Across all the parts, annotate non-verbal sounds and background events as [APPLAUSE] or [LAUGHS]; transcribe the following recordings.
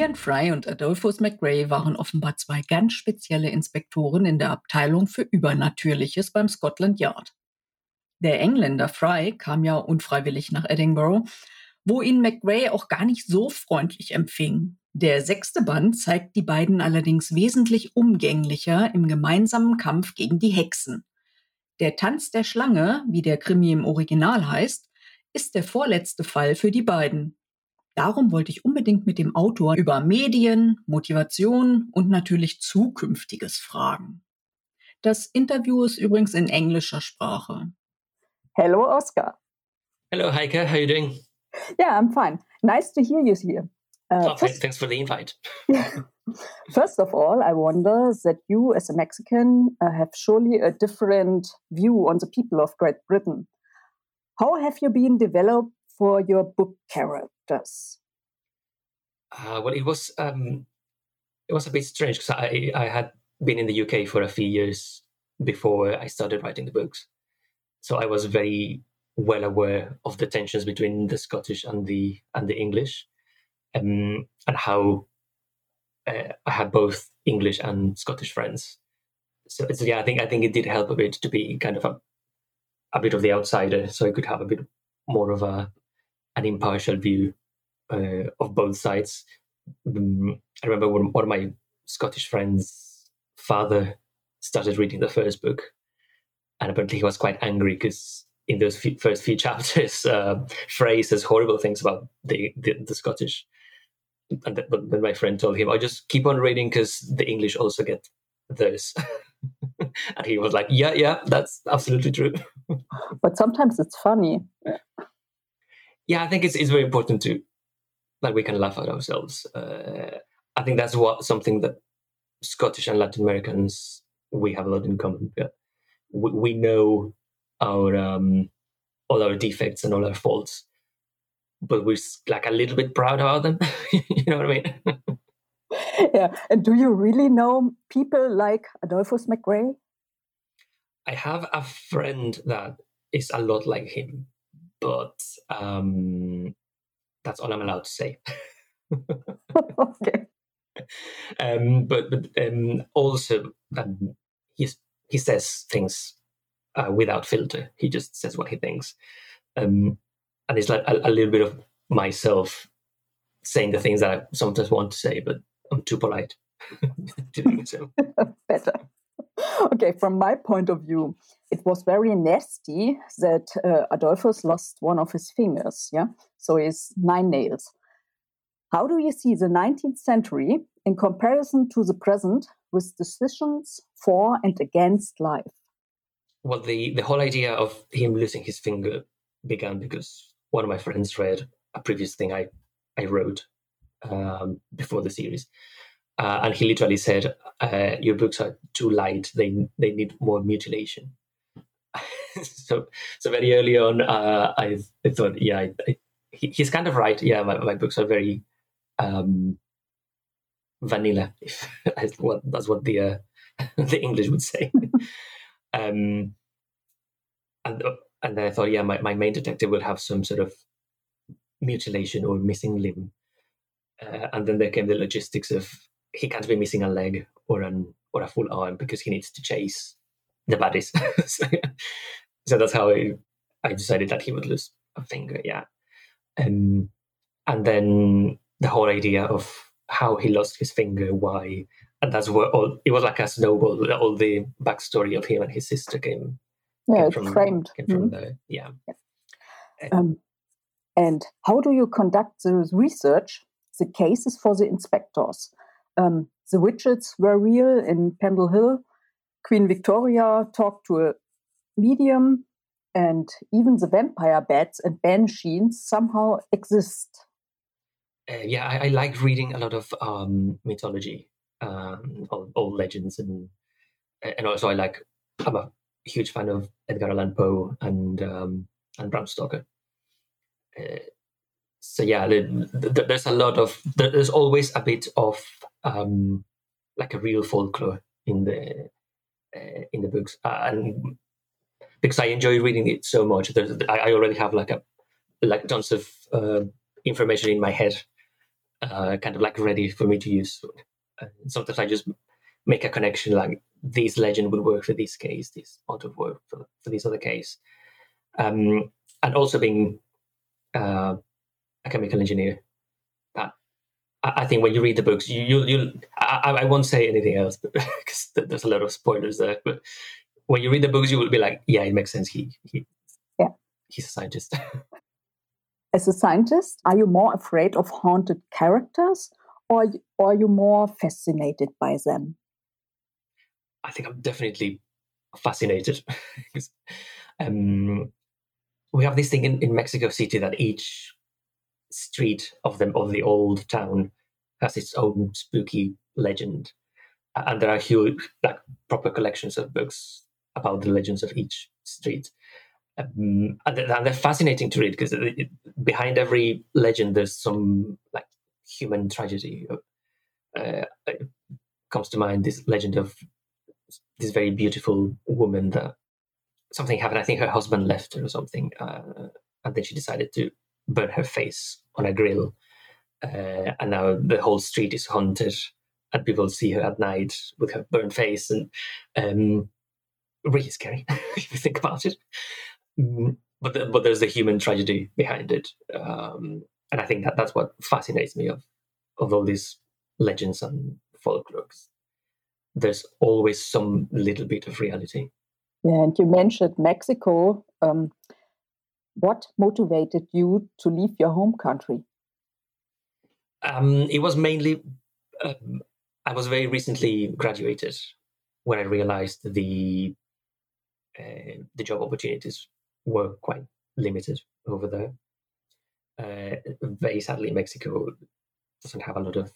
Julian Fry und Adolphus McRae waren offenbar zwei ganz spezielle Inspektoren in der Abteilung für Übernatürliches beim Scotland Yard. Der Engländer Fry kam ja unfreiwillig nach Edinburgh, wo ihn McRae auch gar nicht so freundlich empfing. Der sechste Band zeigt die beiden allerdings wesentlich umgänglicher im gemeinsamen Kampf gegen die Hexen. Der Tanz der Schlange, wie der Krimi im Original heißt, ist der vorletzte Fall für die beiden. Darum wollte ich unbedingt mit dem Autor über Medien, Motivation und natürlich Zukünftiges fragen. Das Interview ist übrigens in englischer Sprache. Hello, Oscar. Hello, Heike. How are you doing? Yeah, I'm fine. Nice to hear you here. Uh, oh, first, thanks for the invite. [LAUGHS] first of all, I wonder that you, as a Mexican, uh, have surely a different view on the people of Great Britain. How have you been developed for your book characters? Uh, well, it was um, it was a bit strange because I I had been in the UK for a few years before I started writing the books, so I was very well aware of the tensions between the Scottish and the and the English, um, and how uh, I had both English and Scottish friends. So, so, yeah, I think I think it did help a bit to be kind of a a bit of the outsider, so I could have a bit more of a an impartial view uh, of both sides. Um, I remember when one of my Scottish friends' father started reading the first book, and apparently he was quite angry because in those few, first few [LAUGHS] chapters, uh, Frey says horrible things about the the, the Scottish. And th- but then my friend told him, "I oh, just keep on reading because the English also get those." [LAUGHS] and he was like, "Yeah, yeah, that's absolutely true." but sometimes it's funny. Yeah, I think it's it's very important to like we can laugh at ourselves. Uh, I think that's what something that Scottish and Latin Americans we have a lot in common. Yeah. We, we know our um, all our defects and all our faults, but we're like a little bit proud of them. [LAUGHS] you know what I mean? [LAUGHS] yeah. And do you really know people like Adolphus McGray? I have a friend that is a lot like him, but um, that's all I'm allowed to say. [LAUGHS] okay. Um, but but um, also um, he's, he says things uh, without filter. He just says what he thinks, um, and it's like a, a, little bit of myself saying the things that I sometimes want to say, but I'm too polite [LAUGHS] to do so. [LAUGHS] Better. Okay, from my point of view, it was very nasty that uh, Adolphus lost one of his fingers. Yeah, so he's nine nails. How do you see the 19th century in comparison to the present with decisions for and against life? well, the the whole idea of him losing his finger began because one of my friends read a previous thing I I wrote um, before the series, uh, and he literally said, uh, "Your books are too light. They they need more mutilation." [LAUGHS] so so very early on, uh, I, I thought, yeah, I, I, he, he's kind of right. Yeah, my, my books are very um, vanilla. [LAUGHS] If that's what that's what the uh, [LAUGHS] the English would say. Um, and and then I thought, yeah, my, my main detective will have some sort of mutilation or missing limb. Uh, and then there came the logistics of he can't be missing a leg or an or a full arm because he needs to chase the baddies. [LAUGHS] so, so, that's how I, I decided that he would lose a finger. Yeah, um, and then the whole idea of how he lost his finger, why, and that's what all it was like a snowball. All the backstory of him and his sister came. Yeah, came from, framed. Came from mm-hmm. the yeah. yeah. Uh, um, and how do you conduct the research, the cases for the inspectors? Um, the witches were real in Pendle Hill. Queen Victoria talked to a medium, and even the vampire bats and banshees somehow exist. Uh, yeah, I, I, like reading a lot of um, mythology um, old, old, legends and and also I like I'm a huge fan of Edgar Allan Poe and um, and Bram Stoker. Uh, so yeah, the, the, there's a lot of there's always a bit of um, like a real folklore in the uh, in the books, uh, and because I enjoy reading it so much, I, I, already have like a like tons of uh, information in my head uh, kind of like ready for me to use. Sometimes I just make a connection like this legend would work for this case, this ought to work for, for this other case. Um, and also being uh, a chemical engineer, I, think when you read the books, you you, you I, I won't say anything else [LAUGHS] because there's a lot of spoilers there. But when you read the books, you will be like, yeah, it makes sense. He, he yeah, he's a scientist. [LAUGHS] As a scientist, are you more afraid of haunted characters, or, or are you more fascinated by them? I think I'm definitely fascinated. [LAUGHS] um, we have this thing in, in Mexico City that each street of them of the old town has its own spooky legend, and there are huge, like proper collections of books about the legends of each street. Um, and, they're, fascinating to read because behind every legend there's some like human tragedy. Uh, comes to mind this legend of this very beautiful woman that something happened. I think her husband left her or something, uh, and then she decided to burn her face on a grill. Uh, and now the whole street is haunted, and people see her at night with her burned face, and um, really scary [LAUGHS] if you think about it. Mm, but the, but there's the human tragedy behind it, um, and I think that that's what fascinates me of of all these legends and folklores there's always some little bit of reality. Yeah, and you mentioned Mexico. Um, what motivated you to leave your home country? Um, it was mainly um, I was very recently graduated when I realized the uh, the job opportunities were quite limited over there. Uh, very sadly, Mexico doesn't have a lot of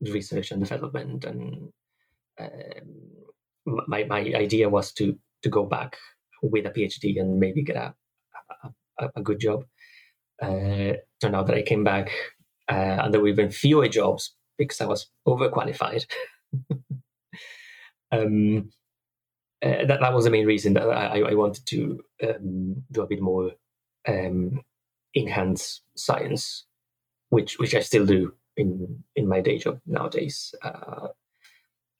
research and development and um, my my idea was to to go back with a PhD and maybe get a a, a good job. Uh, turned out that I came back uh, and there were even fewer jobs because I was overqualified. [LAUGHS] um, uh, that that was the main reason that I, I wanted to um, do a bit more um, in-hands science, which which I still do in in my day job nowadays. Uh,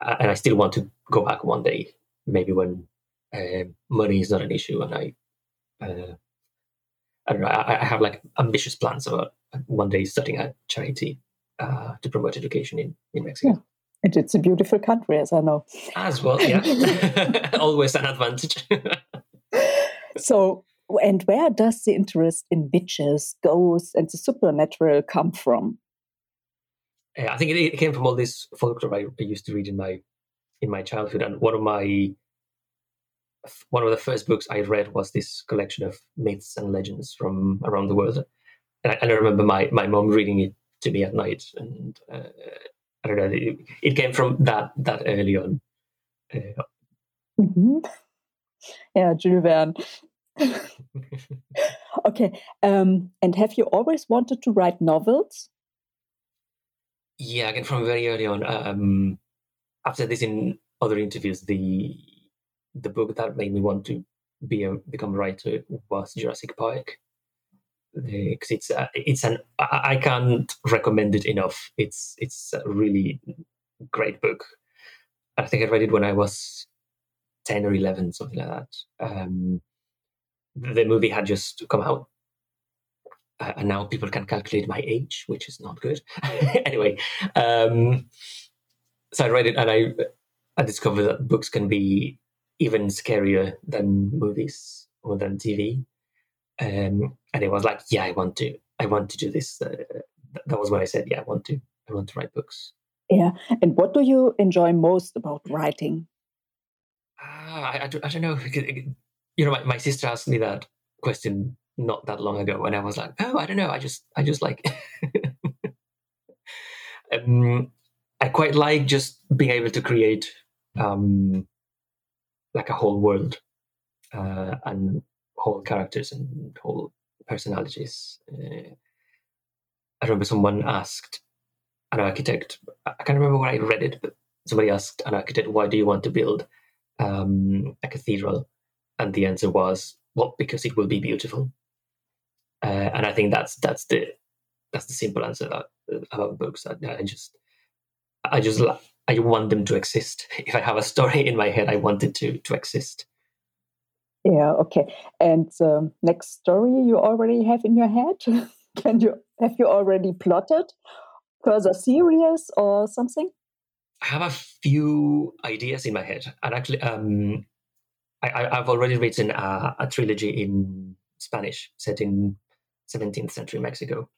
and I still want to go back one day, maybe when uh, money is not an issue, and I, uh, I don't know, I, I, have like ambitious plans about one day studying at charity uh, to promote education in in Mexico. Yeah. And it's a beautiful country, as I know. As well, yeah, [LAUGHS] [LAUGHS] always an advantage. [LAUGHS] so, and where does the interest in witches, ghosts, and the supernatural come from? I think it, came from all this folklore I, I, used to read in my in my childhood, and one of my one of the first books I read was this collection of myths and legends from around the world, and I, and I remember my my mom reading it to me at night, and uh, I don't know, it, it, came from that that early on. Uh, mm-hmm. Yeah, Jules Verne. [LAUGHS] okay, um, and have you always wanted to write novels? Yeah, again from very early on. Um, after this, in other interviews, the the book that made me want to be a become a writer was Jurassic Park. Because it's uh, it's an I, I can't recommend it enough. It's it's a really great book. I think I read it when I was ten or eleven, something like that. Um, the movie had just come out uh, and now people can calculate my age, which is not good. [LAUGHS] anyway, um, so I read it and I I discovered that books can be even scarier than movies or than TV. Um, and it was like, yeah, I want to, I want to do this. Uh, that was when I said, yeah, I want to, I want to write books. Yeah, and what do you enjoy most about writing? Uh, I, I, don't, I don't know. You know, my, my sister asked me that question not that long ago and I was like, oh, I don't know. I just, I just like, [LAUGHS] um, I quite like just being able to create um, like a whole world uh, and whole characters and whole personalities. Uh, I remember someone asked an architect, I can't remember where I read it, but somebody asked an architect, why do you want to build um, a cathedral? And the answer was, well, because it will be beautiful. Uh, and I think that's that's the that's the simple answer that about books. I, I just, I just, I want them to exist. If I have a story in my head, I want it to to exist. Yeah. Okay. And the next story you already have in your head? [LAUGHS] Can you have you already plotted further series or something? I have a few ideas in my head, and actually, um, I, have already written a, a, trilogy in Spanish set in 17th century Mexico,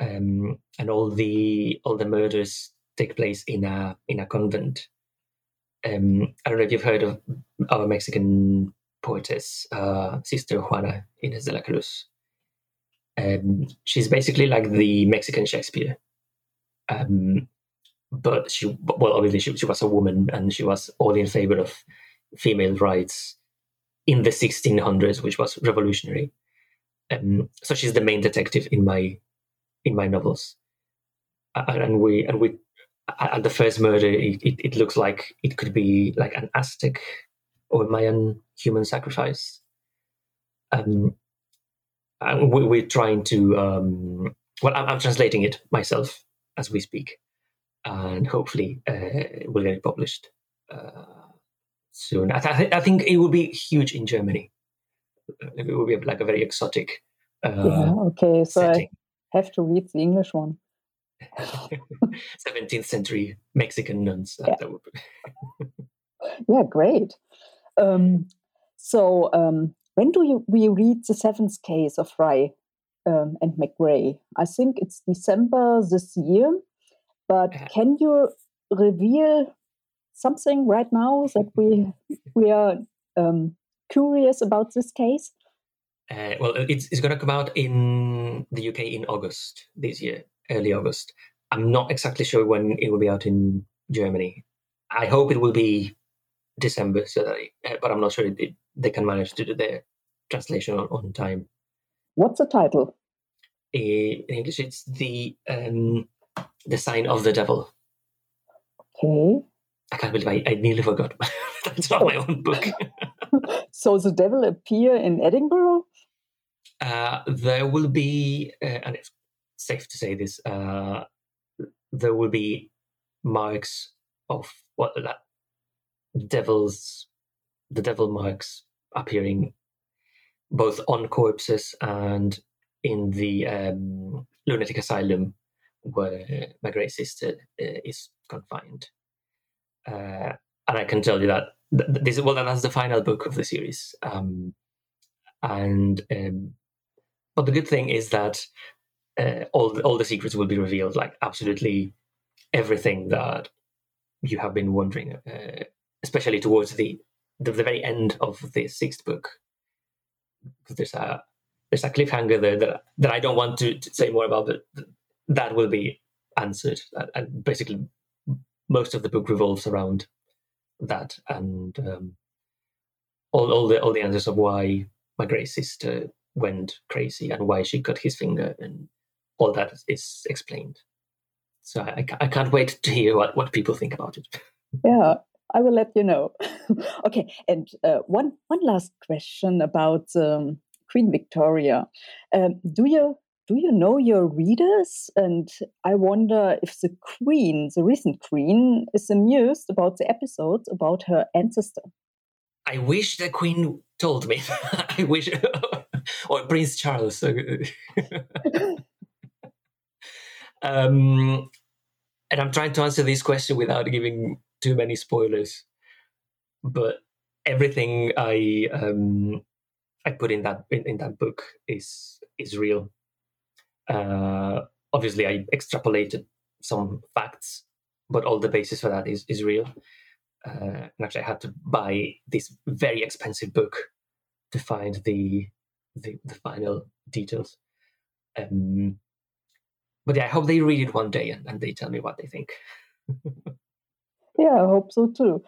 um, and all the all the murders take place in a in a convent. Um, I don't know if you've heard of our Mexican poetess, uh, Sister Juana Inés de la Cruz. Um, she's basically like the Mexican Shakespeare. Um, but she, well, obviously she, she was a woman and she was all in favor of female rights in the 1600s, which was revolutionary. Um, so she's the main detective in my in my novels, and we and we at the first murder, it, it, it looks like it could be like an Aztec or Mayan human sacrifice. Um, and we, are trying to um, well, I'm, I'm translating it myself as we speak and hopefully uh, will get it published uh, soon. I, th- I, think it will be huge in Germany. It will be like a very exotic. Uh, yeah. Okay. So setting. I have to read the English one. [LAUGHS] 17th century Mexican nuns. Yeah, [LAUGHS] yeah great. Um, so, um, when do you we read the seventh case of Frey um, and McGray? I think it's December this year. But can you reveal something right now that we we are um, curious about this case? Uh, well, it's, it's going to come out in the UK in August this year, early August. I'm not exactly sure when it will be out in Germany. I hope it will be December, so that, uh, but I'm not sure it, they can manage to do their translation on, on time. What's the title? In English, it's the um, the Sign of the Devil. Okay. I can't believe I, I nearly forgot. [LAUGHS] That's not my own book. [LAUGHS] so the devil appear in Edinburgh? Uh, there will be, uh, and it's safe to say this, uh, there will be marks of what that devil's, the devil marks appearing both on corpses and in the um, lunatic asylum where McGray's sister uh, is confined. Uh, and I can tell you that this is well that's the final book of the series. Um, and um, but the good thing is that uh, all the, all the secrets will be revealed, like absolutely everything that you have been wondering, uh, especially towards the, the, the very end of the sixth book. There's a there's a cliffhanger there that that I don't want to, to say more about, but that will be answered. And basically, most of the book revolves around that and um, all, all the all the answers of why McGray's sister went crazy and why she cut his finger and all that is explained. So I, I can't wait to hear what, what people think about it. Yeah, I will let you know. [LAUGHS] okay, and uh, one one last question about um, Queen Victoria. Um, do you do you know your readers? And I wonder if the queen, the recent queen, is amused about the episodes about her ancestor. I wish the queen told me. [LAUGHS] I wish, [LAUGHS] or Prince Charles. Um, and I'm trying to answer this question without giving too many spoilers. But everything I um, I put in that in, in that book is is real uh, obviously, I extrapolated some facts, but all the basis for that is is real. Uh, and actually, I had to buy this very expensive book to find the the, the final details. Um, but yeah, I hope they read it one day and, and they tell me what they think. yeah, I hope so too.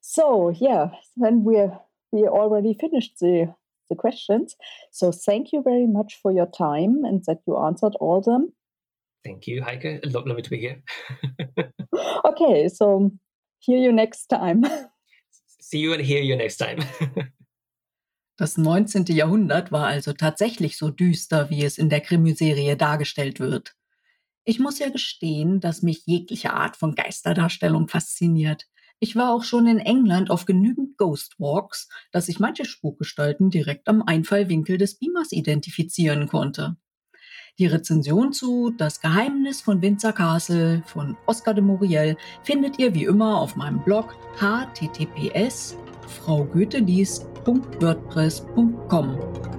So yeah, then we're we already finished the the questions. So thank you very much for your time and that you answered all them. Thank you, Heike. Lovely to be here. [LAUGHS] okay, so hear you next time. [LAUGHS] See you and hear you next time. [LAUGHS] Das 19. Jahrhundert war also tatsächlich so düster, wie es in der Krimiserie dargestellt wird. Ich muss ja gestehen, dass mich jegliche Art von Geisterdarstellung fasziniert. Ich war auch schon in England auf genügend Ghost Walks, dass ich manche Spukgestalten direkt am Einfallwinkel des Beamers identifizieren konnte. Die Rezension zu Das Geheimnis von Windsor Castle von Oscar de Muriel findet ihr wie immer auf meinem Blog https fraugoetheliest.wordpress.com.